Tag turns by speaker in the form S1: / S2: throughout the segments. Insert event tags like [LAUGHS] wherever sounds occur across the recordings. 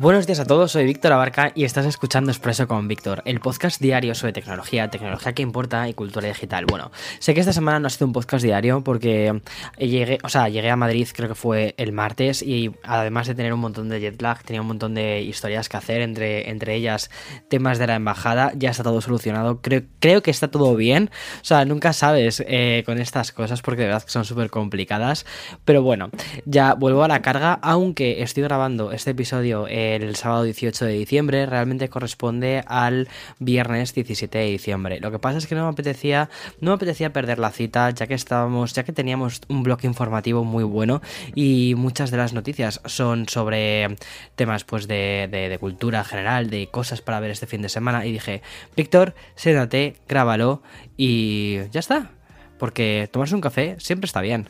S1: Buenos días a todos, soy Víctor Abarca y estás escuchando Expreso con Víctor, el podcast diario sobre tecnología, tecnología que importa y cultura digital. Bueno, sé que esta semana no ha sido un podcast diario porque llegué, o sea, llegué a Madrid creo que fue el martes y además de tener un montón de jet lag, tenía un montón de historias que hacer, entre, entre ellas temas de la embajada, ya está todo solucionado, creo, creo que está todo bien, o sea, nunca sabes eh, con estas cosas porque de verdad que son súper complicadas, pero bueno, ya vuelvo a la carga, aunque estoy grabando este episodio el sábado 18 de diciembre, realmente corresponde al viernes 17 de diciembre. Lo que pasa es que no me apetecía, no me apetecía perder la cita, ya que estábamos, ya que teníamos un bloque informativo muy bueno y muchas de las noticias son sobre temas pues de, de, cultura general, de cosas para ver este fin de semana. Y dije, Víctor, siéntate, grábalo y ya está. Porque tomarse un café siempre está bien.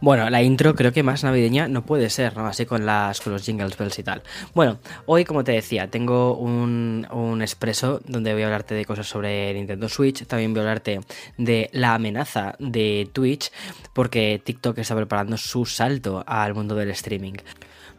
S1: Bueno, la intro creo que más navideña no puede ser, ¿no? Así con, las, los jingles bells y tal. Bueno, hoy, como te decía, tengo un, un expreso donde voy a hablarte de cosas sobre Nintendo Switch. También voy a hablarte de la amenaza de Twitch, porque TikTok está preparando su salto al mundo del streaming.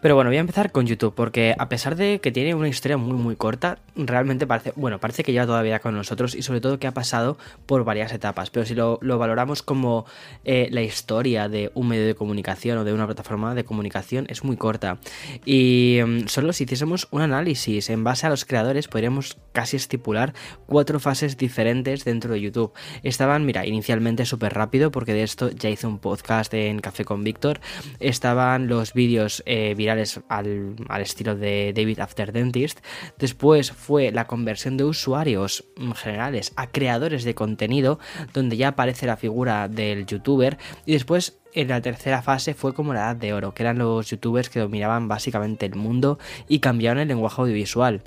S1: Pero bueno, voy a empezar con YouTube, porque a pesar de que tiene una historia muy muy corta, realmente parece, bueno, parece que lleva todavía con nosotros y sobre todo que ha pasado por varias etapas. Pero si lo, valoramos como eh, la historia de un medio de comunicación o de una plataforma de comunicación, es muy corta. Y mm, solo si hiciésemos un análisis en base a los creadores, podríamos casi estipular cuatro fases diferentes dentro de YouTube. Estaban, mira, inicialmente súper rápido, porque de esto ya hice un podcast en Café con Víctor. Estaban los vídeos eh, virales al, estilo de David After Dentist. Después fue la conversión de usuarios generales a creadores de contenido, donde ya aparece la figura del youtuber. Y después en la tercera fase fue como la edad de oro, que eran los youtubers que dominaban básicamente el mundo y cambiaron el lenguaje audiovisual.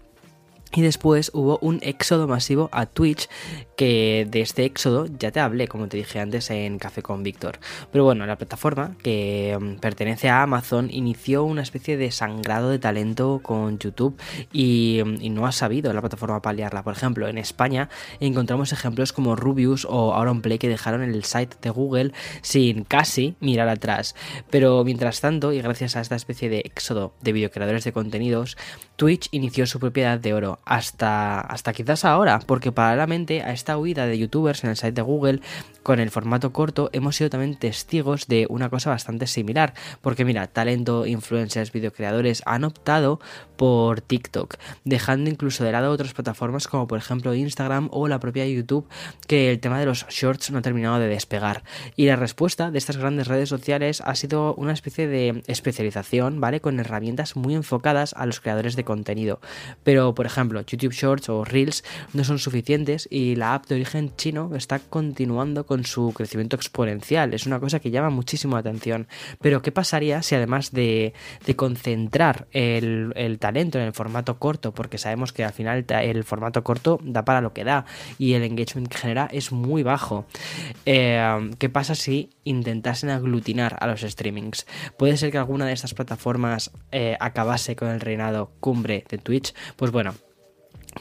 S1: Y después hubo un éxodo masivo a Twitch, que de este éxodo ya te hablé, como te dije antes, en Café con Víctor. Pero bueno, la plataforma, que mm, pertenece a Amazon, inició una especie de sangrado de talento con YouTube y, mm, no ha sabido la plataforma paliarla. Por ejemplo, en España encontramos ejemplos como Rubius o Auronplay que dejaron el site de Google sin casi mirar atrás. Pero mientras tanto, y gracias a esta especie de éxodo de videocreadores de contenidos, Twitch inició su propiedad de oro hasta, hasta quizás ahora, porque paralelamente a esta huida de youtubers en el site de Google con el formato corto hemos sido también testigos de una cosa bastante similar, porque mira, talento, influencers, videocreadores han optado por TikTok, dejando incluso de lado otras plataformas como por ejemplo Instagram o la propia YouTube, que el tema de los shorts no ha terminado de despegar. Y la respuesta de estas grandes redes sociales ha sido una especie de especialización, ¿vale? Con herramientas muy enfocadas a los creadores de contenido. Pero, por ejemplo, YouTube Shorts o Reels no son suficientes y la app de origen chino está continuando con su crecimiento exponencial. Es una cosa que llama muchísimo la atención. Pero, ¿qué pasaría si además de, concentrar el, talento en el formato corto, porque sabemos que al final el formato corto da para lo que da y el engagement que genera es muy bajo? Eh, ¿Qué pasa si intentasen aglutinar a los streamings? Puede ser que alguna de estas plataformas eh, acabase con el reinado cumbre de Twitch. Pues bueno,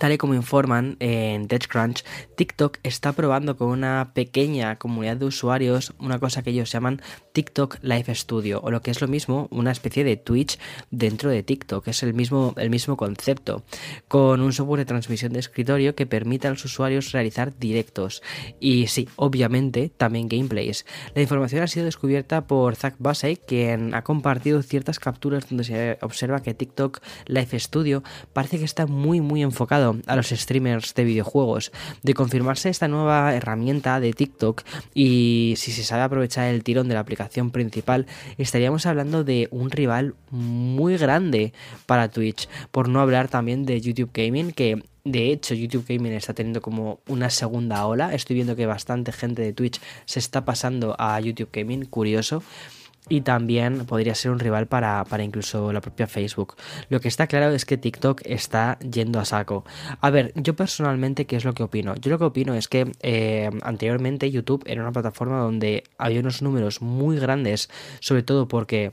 S1: Tal y como informan en TechCrunch, TikTok está probando con una pequeña comunidad de usuarios una cosa que ellos llaman TikTok Live Studio, o lo que es lo mismo, una especie de Twitch dentro de TikTok. Es el mismo, el mismo concepto, con un software de transmisión de escritorio que permite a los usuarios realizar directos. Y sí, obviamente, también gameplays. La información ha sido descubierta por Zach Bassey, quien ha compartido ciertas capturas donde se observa que TikTok Live Studio parece que está muy, muy enfocado a los streamers de videojuegos. De confirmarse esta nueva herramienta de TikTok y si se sabe aprovechar el tirón de la aplicación principal, estaríamos hablando de un rival muy grande para Twitch. Por no hablar también de YouTube Gaming, que de hecho, YouTube Gaming está teniendo como una segunda ola. Estoy viendo que bastante gente de Twitch se está pasando a YouTube Gaming, curioso. Y también podría ser un rival para, incluso la propia Facebook. Lo que está claro es que TikTok está yendo a saco. A ver, yo personalmente, ¿qué es lo que opino? Yo lo que opino es que eh, anteriormente YouTube era una plataforma donde había unos números muy grandes, sobre todo porque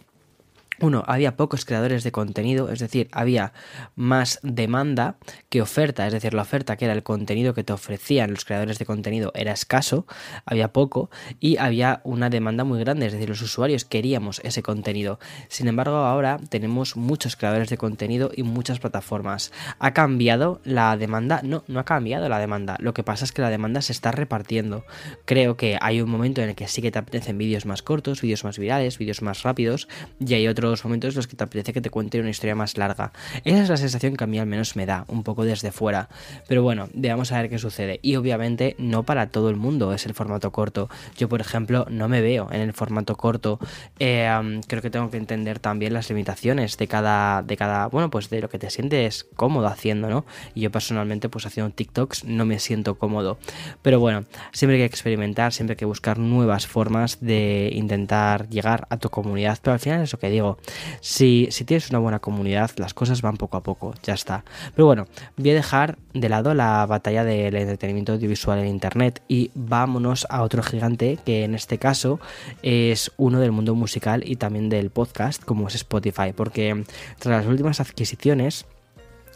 S1: uno, había pocos creadores de contenido, es decir, había más demanda que oferta, es decir, la oferta que era el contenido que te ofrecían los creadores de contenido era escaso, había poco y había una demanda muy grande, es decir, los usuarios queríamos ese contenido. Sin embargo, ahora tenemos muchos creadores de contenido y muchas plataformas. ¿Ha cambiado la demanda? No, no ha cambiado la demanda. Lo que pasa es que la demanda se está repartiendo. Creo que hay un momento en el que sí que te apetecen vídeos más cortos, vídeos más virales, vídeos más rápidos y hay otros los momentos en los que te apetece que te cuente una historia más larga. Esa es la sensación que a mí al menos me da, un poco desde fuera. Pero bueno, veamos a ver qué sucede. Y obviamente no para todo el mundo es el formato corto. Yo, por ejemplo, no me veo en el formato corto. Eh, creo que tengo que entender también las limitaciones de cada, de cada, bueno, pues de lo que te sientes cómodo haciendo, ¿no? Y yo personalmente, pues haciendo TikToks no me siento cómodo. Pero bueno, siempre hay que experimentar, siempre hay que buscar nuevas formas de intentar llegar a tu comunidad. Pero al final es lo que digo, si, tienes una buena comunidad, las cosas van poco a poco, ya está. Pero bueno, voy a dejar de lado la batalla del entretenimiento audiovisual en Internet y vámonos a otro gigante que en este caso es uno del mundo musical y también del podcast, como es Spotify, porque tras las últimas adquisiciones,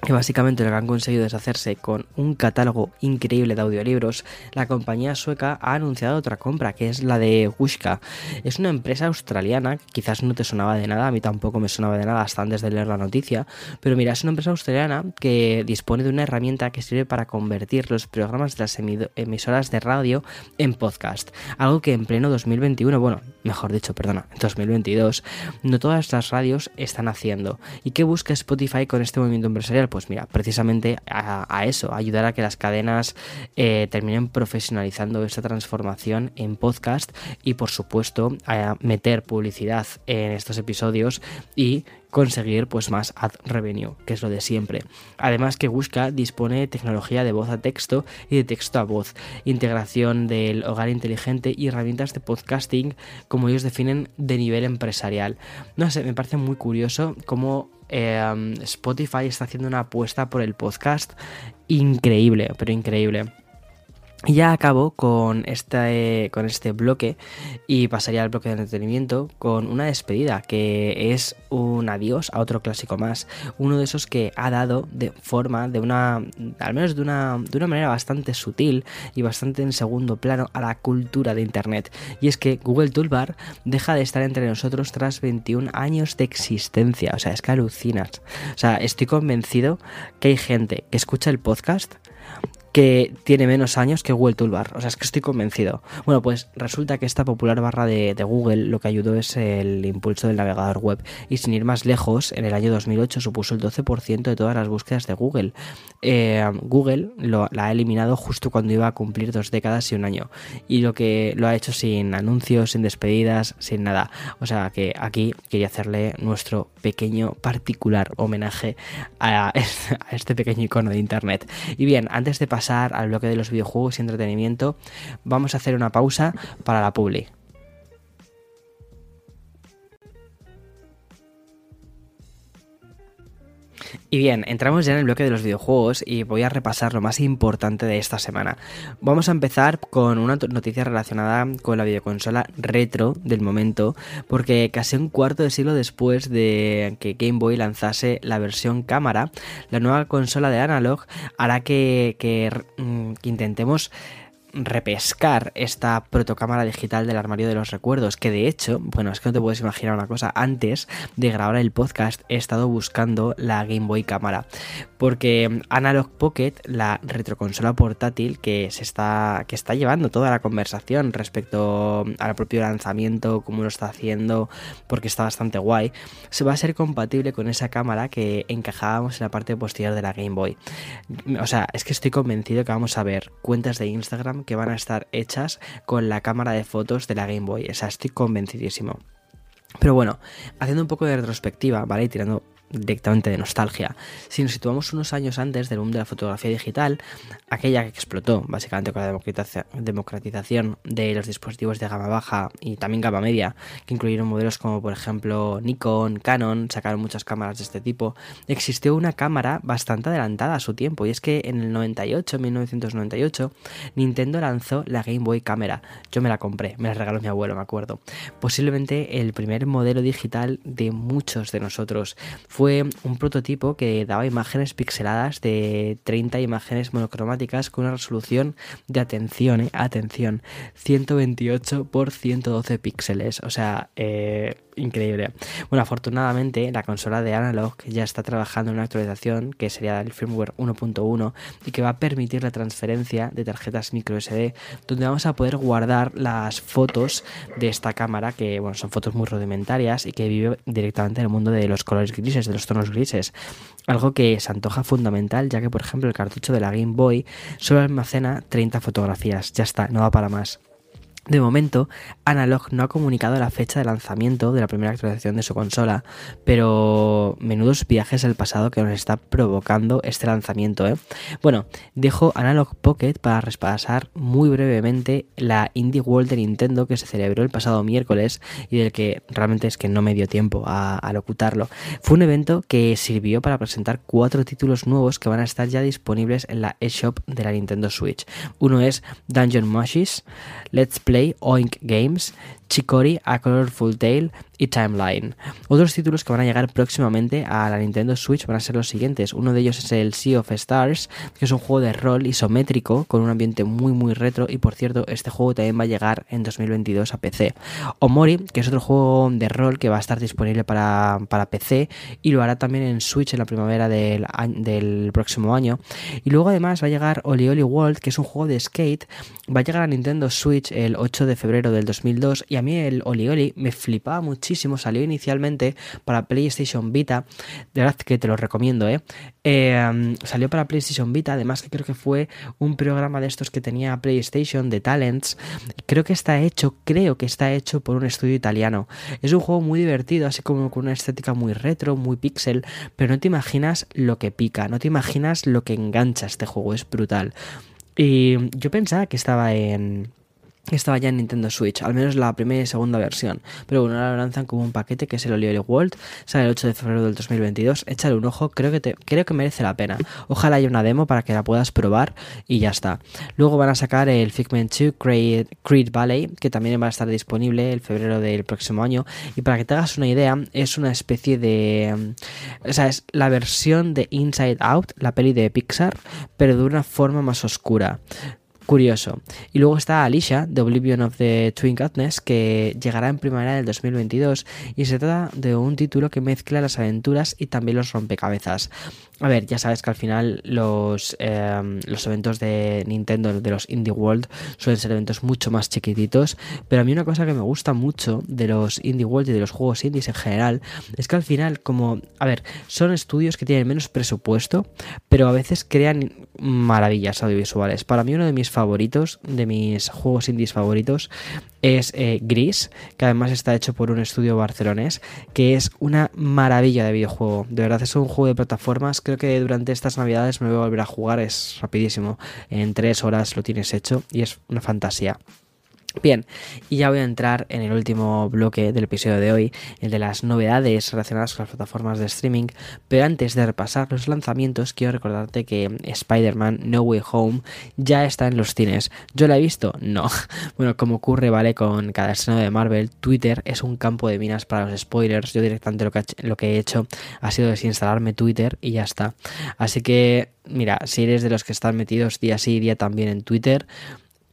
S1: que básicamente lo que han conseguido es hacerse con un catálogo increíble de audiolibros, la compañía sueca ha anunciado otra compra, que es la de Wushka. Es una empresa australiana, quizás no te sonaba de nada, a mí tampoco me sonaba de nada hasta antes de leer la noticia, pero mira, es una empresa australiana que dispone de una herramienta que sirve para convertir los programas de las emisoras de radio en podcast, algo que en pleno 2021, bueno, mejor dicho, perdona, en 2022, no todas las radios están haciendo. ¿Y qué busca Spotify con este movimiento empresarial? Pues mira, precisamente a, eso, ayudar a que las cadenas eh, terminen profesionalizando esta transformación en podcast y por supuesto a meter publicidad en estos episodios y conseguir pues más ad revenue, que es lo de siempre. Además que Busca dispone de tecnología de voz a texto y de texto a voz, integración del hogar inteligente y herramientas de podcasting, como ellos definen, de nivel empresarial. No sé, me parece muy curioso cómo Em, Spotify está haciendo una apuesta por el podcast increíble, pero increíble. Y ya acabo con este, con este bloque y pasaría al bloque de entretenimiento con una despedida que es un adiós a otro clásico más. Uno de esos que ha dado de forma, de una, al menos de una, de una manera bastante sutil y bastante en segundo plano a la cultura de Internet. Y es que Google Toolbar deja de estar entre nosotros tras 21 años de existencia. O sea, es que alucinas. O sea, estoy convencido que hay gente que escucha el podcast que tiene menos años que Google Toolbar. O sea, es que estoy convencido. Bueno, pues resulta que esta popular barra de, Google lo que ayudó es el impulso del navegador web. Y sin ir más lejos, en el año 2008 supuso el 12% de todas las búsquedas de Google. Eh, Google la ha eliminado justo cuando iba a cumplir dos décadas y un año. Y lo que lo ha hecho sin anuncios, sin despedidas, sin nada. O sea que aquí quería hacerle nuestro pequeño particular homenaje a, [LAUGHS] a este pequeño icono de Internet. Y bien, antes de pasar al bloque de los videojuegos y entretenimiento, vamos a hacer una pausa para la publi. Y bien, entramos ya en el bloque de los videojuegos y voy a repasar lo más importante de esta semana. Vamos a empezar con una noticia relacionada con la videoconsola retro del momento, porque casi un cuarto de siglo después de que Game Boy lanzase la versión cámara, la nueva consola de analog hará que, que mm, intentemos repescar esta protocámara digital del armario de los recuerdos, que de hecho, bueno, es que no te puedes imaginar una cosa, antes de grabar el podcast he estado buscando la Game Boy cámara, porque Analog Pocket, la retroconsola portátil que se está que está llevando toda la conversación respecto al propio lanzamiento, cómo lo está haciendo, porque está bastante guay, se va a ser compatible con esa cámara que encajábamos en la parte posterior de la Game Boy. O sea, es que estoy convencido que vamos a ver cuentas de Instagram que van a estar hechas con la cámara de fotos de la Game Boy. O sea, estoy convencidísimo. Pero bueno, haciendo un poco de retrospectiva, ¿vale? Y tirando directamente de nostalgia. Si nos situamos unos años antes del boom de la fotografía digital, aquella que explotó básicamente con la democratización de los dispositivos de gama baja y también gama media, que incluyeron modelos como por ejemplo Nikon, Canon, sacaron muchas cámaras de este tipo, existió una cámara bastante adelantada a su tiempo y es que en el 98, 1998, Nintendo lanzó la Game Boy Camera. Yo me la compré, me la regaló mi abuelo, me acuerdo. Posiblemente el primer modelo digital de muchos de nosotros fue un prototipo que daba imágenes pixeladas de 30 imágenes monocromáticas con una resolución de atención, eh, atención, 128 por 112 píxeles. O sea, eh, increíble. Bueno, afortunadamente la consola de Analog ya está trabajando en una actualización que sería el firmware 1.1 y que va a permitir la transferencia de tarjetas micro SD donde vamos a poder guardar las fotos de esta cámara que bueno, son fotos muy rudimentarias y que vive directamente en el mundo de los colores grises, de los tonos grises. Algo que se antoja fundamental ya que por ejemplo el cartucho de la Game Boy solo almacena 30 fotografías. Ya está, no va para más. De momento, Analog no ha comunicado la fecha de lanzamiento de la primera actualización de su consola, pero menudos viajes al pasado que nos está provocando este lanzamiento. ¿eh? Bueno, dejo Analog Pocket para repasar muy brevemente la Indie World de Nintendo que se celebró el pasado miércoles y del que realmente es que no me dio tiempo a, a locutarlo. Fue un evento que sirvió para presentar cuatro títulos nuevos que van a estar ya disponibles en la eShop de la Nintendo Switch. Uno es Dungeon Mushes, Let's Play Play Oink Games, Chicory, A Colorful Tale y Timeline. Otros títulos que van a llegar próximamente a la Nintendo Switch van a ser los siguientes. Uno de ellos es el Sea of Stars, que es un juego de rol isométrico con un ambiente muy muy retro y por cierto este juego también va a llegar en 2022 a PC. Omori, que es otro juego de rol que va a estar disponible para, PC y lo hará también en Switch en la primavera del, del próximo año. Y luego además va a llegar Oli Oli World, que es un juego de skate, va a llegar a Nintendo Switch el 8 de febrero del 2002 y a mí el Oli Oli me flipaba muchísimo. Salió inicialmente para PlayStation Vita. De verdad que te lo recomiendo, ¿eh? ¿eh? salió para PlayStation Vita. Además que creo que fue un programa de estos que tenía PlayStation de Talents. Creo que está hecho, creo que está hecho por un estudio italiano. Es un juego muy divertido, así como con una estética muy retro, muy pixel. Pero no te imaginas lo que pica, no te imaginas lo que engancha este juego. Es brutal. Y yo pensaba que estaba en estaba ya en Nintendo Switch, al menos la primera y segunda versión. Pero bueno, ahora lo lanzan como un paquete que es el Oli World, sale el 8 de febrero del 2022. Échale un ojo, creo que, te, creo que merece la pena. Ojalá haya una demo para que la puedas probar y ya está. Luego van a sacar el Figment 2 Creed, Creed Valley, que también va a estar disponible el febrero del próximo año. Y para que te hagas una idea, es una especie de. O sea, es la versión de Inside Out, la peli de Pixar, pero de una forma más oscura curioso. Y luego está Alicia, The Oblivion of the Twin Godness, que llegará en primavera del 2022 y se trata de un título que mezcla las aventuras y también los rompecabezas. A ver, ya sabes que al final los, em, los eventos de Nintendo, de los Indie World, suelen ser eventos mucho más chiquititos, pero a mí una cosa que me gusta mucho de los Indie World y de los juegos indies en general es que al final, como, a ver, son estudios que tienen menos presupuesto, pero a veces crean maravillas audiovisuales. Para mí uno de mis favoritos, de mis juegos indies favoritos, es eh, Gris, que además está hecho por un estudio barcelonés, que es una maravilla de videojuego. De verdad es un juego de plataformas. Creo que durante estas navidades me voy a volver a jugar, es rapidísimo. En tres horas lo tienes hecho y es una fantasía. Bien, y ya voy a entrar en el último bloque del episodio de hoy, el de las novedades relacionadas con las plataformas de streaming, pero antes de repasar los lanzamientos quiero recordarte que Spider-Man No Way Home ya está en los cines. ¿Yo la he visto? No. [LAUGHS] Bueno, como ocurre, ¿vale? Con cada estreno de Marvel, Twitter es un campo de minas para los spoilers. Yo directamente lo que, he hecho ha sido desinstalarme Twitter y ya está. Así que, mira, si eres de los que están metidos día sí día también en Twitter,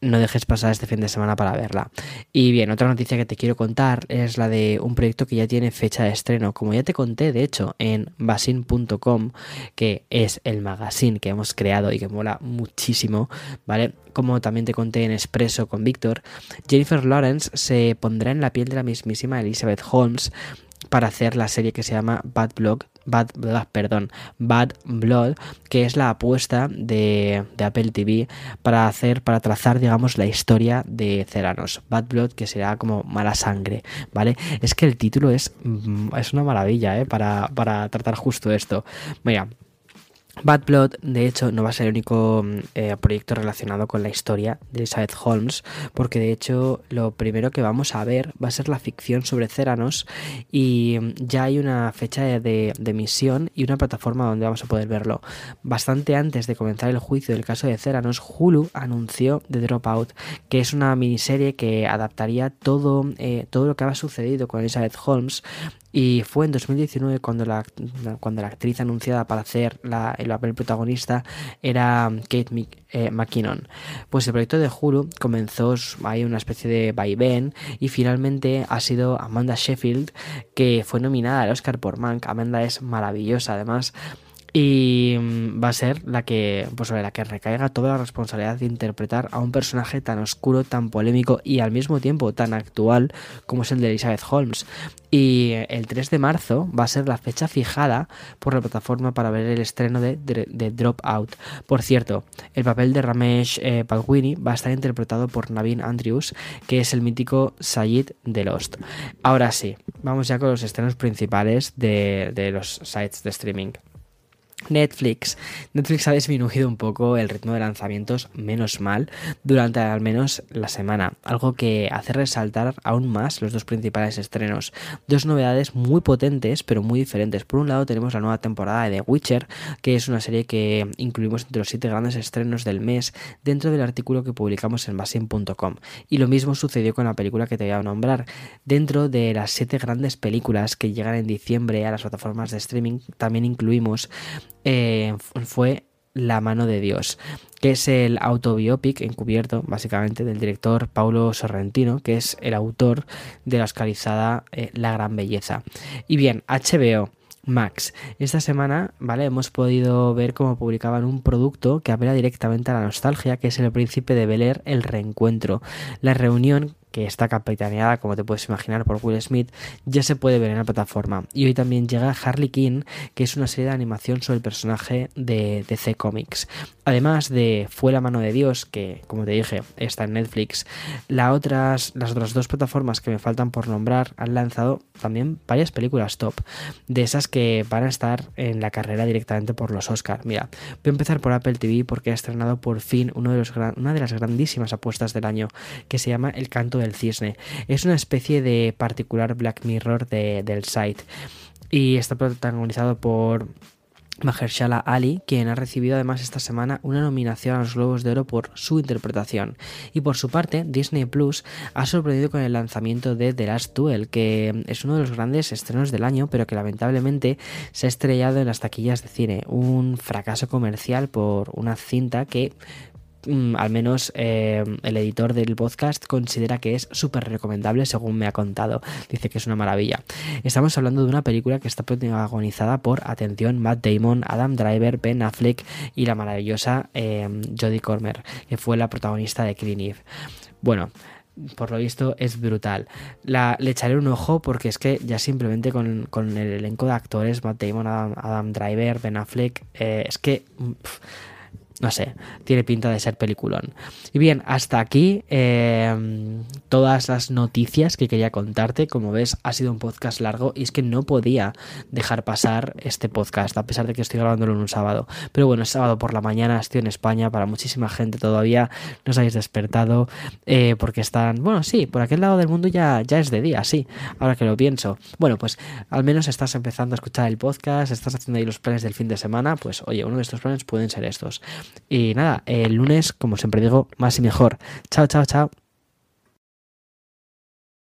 S1: no dejes pasar este fin de semana para verla. Y bien, otra noticia que te quiero contar es la de un proyecto que ya tiene fecha de estreno. Como ya te conté, de hecho, en basin.com, que es el magazine que hemos creado y que mola muchísimo, ¿vale? Como también te conté en Expreso con Víctor, Jennifer Lawrence se pondrá en la piel de la mismísima Elizabeth Holmes para hacer la serie que se llama Bad Blood, Bad, perdón, Bad Blood, que es la apuesta de, de, Apple TV para hacer, para trazar, digamos, la historia de Ceranos. Bad Blood, que será como mala sangre, ¿vale? Es que el título es, mm, es una maravilla, ¿eh? Para, para tratar justo esto. Mira, Bad Blood, de hecho, no va a ser el único mm, eh, proyecto relacionado con la historia de Elizabeth Holmes, porque de hecho lo primero que vamos a ver va a ser la ficción sobre Ceranos y mm, ya hay una fecha de, emisión y una plataforma donde vamos a poder verlo. Bastante antes de comenzar el juicio del caso de Ceranos, Hulu anunció The Dropout, que es una miniserie que adaptaría todo, eh, todo lo que había sucedido con Elizabeth Holmes y fue en 2019 cuando la, cuando la actriz anunciada para hacer la, el papel protagonista era Kate eh, McKinnon. Pues el proyecto de Hulu comenzó, hay una especie de vaivén y finalmente ha sido Amanda Sheffield que fue nominada al Oscar por Mank. Amanda es maravillosa, además y mm, va a ser la que pues sobre la que recaiga toda la responsabilidad de interpretar a un personaje tan oscuro, tan polémico y al mismo tiempo tan actual como es el de Elizabeth Holmes. Y el 3 de marzo va a ser la fecha fijada por la plataforma para ver el estreno de, de, Dropout. Por cierto, el papel de Ramesh eh, va a estar interpretado por Navin Andrews, que es el mítico Sayid de Lost. Ahora sí, vamos ya con los estrenos principales de, de los sites de streaming. Netflix. Netflix ha disminuido un poco el ritmo de lanzamientos, menos mal, durante al menos la semana, algo que hace resaltar aún más los dos principales estrenos. Dos novedades muy potentes, pero muy diferentes. Por un lado tenemos la nueva temporada de The Witcher, que es una serie que incluimos entre los siete grandes estrenos del mes dentro del artículo que publicamos en basin.com. Y lo mismo sucedió con la película que te voy a nombrar. Dentro de las siete grandes películas que llegan en diciembre a las plataformas de streaming, también incluimos eh, fue La mano de Dios, que es el autobiopic encubierto, básicamente, del director Paulo Sorrentino, que es el autor de la oscarizada eh, La Gran Belleza. Y bien, HBO. Max. Esta semana, ¿vale? Hemos podido ver cómo publicaban un producto que apela directamente a la nostalgia, que es El Príncipe de Bel El Reencuentro. La reunión que está capitaneada, como te puedes imaginar, por Will Smith, ya se puede ver en la plataforma. Y hoy también llega Harley Quinn, que es una serie de animación sobre el personaje de DC Comics. Además de Fue la mano de Dios, que como te dije, está en Netflix, las otras, dos plataformas que me faltan por nombrar han lanzado también varias películas top, de esas que van a estar en la carrera directamente por los Oscars. Mira, voy a empezar por Apple TV porque ha estrenado por fin una de las grandísimas apuestas del año, que se llama El canto del cisne. Es una especie de particular Black Mirror del site y está protagonizado por Mahershala Ali, quien ha recibido además esta semana una nominación a los Globos de Oro por su interpretación. Y por su parte, Disney Plus ha sorprendido con el lanzamiento de The Last Duel, que es uno de los grandes estrenos del año, pero que lamentablemente se ha estrellado en las taquillas de cine. Un fracaso comercial por una cinta que Mm, al menos eh, el editor del podcast considera que es súper recomendable según me ha contado. Dice que es una maravilla. Estamos hablando de una película que está protagonizada por, atención, Matt Damon, Adam Driver, Ben Affleck y la maravillosa eh, Jodie Comer, que fue la protagonista de Clean Eve. Bueno, por lo visto es brutal. La, le echaré un ojo porque es que ya simplemente con, el elenco de actores, Matt Damon, Adam, Driver, Ben Affleck, eh, es que... no sé, tiene pinta de ser peliculón. Y bien, hasta aquí em, todas las noticias que quería contarte. Como ves, ha sido un podcast largo y es que no podía dejar pasar este podcast, a pesar de que estoy grabándolo en un sábado. Pero bueno, es sábado por la mañana, estoy en España, para muchísima gente todavía no os habéis despertado eh, porque están, bueno, sí, por aquel lado del mundo ya, ya es de día, sí, ahora que lo pienso. Bueno, pues al menos estás empezando a escuchar el podcast, estás haciendo ahí los planes del fin de semana, pues oye, uno de estos planes pueden ser estos. Y nada, el lunes, como siempre digo, más y mejor. Chao, chao, chao.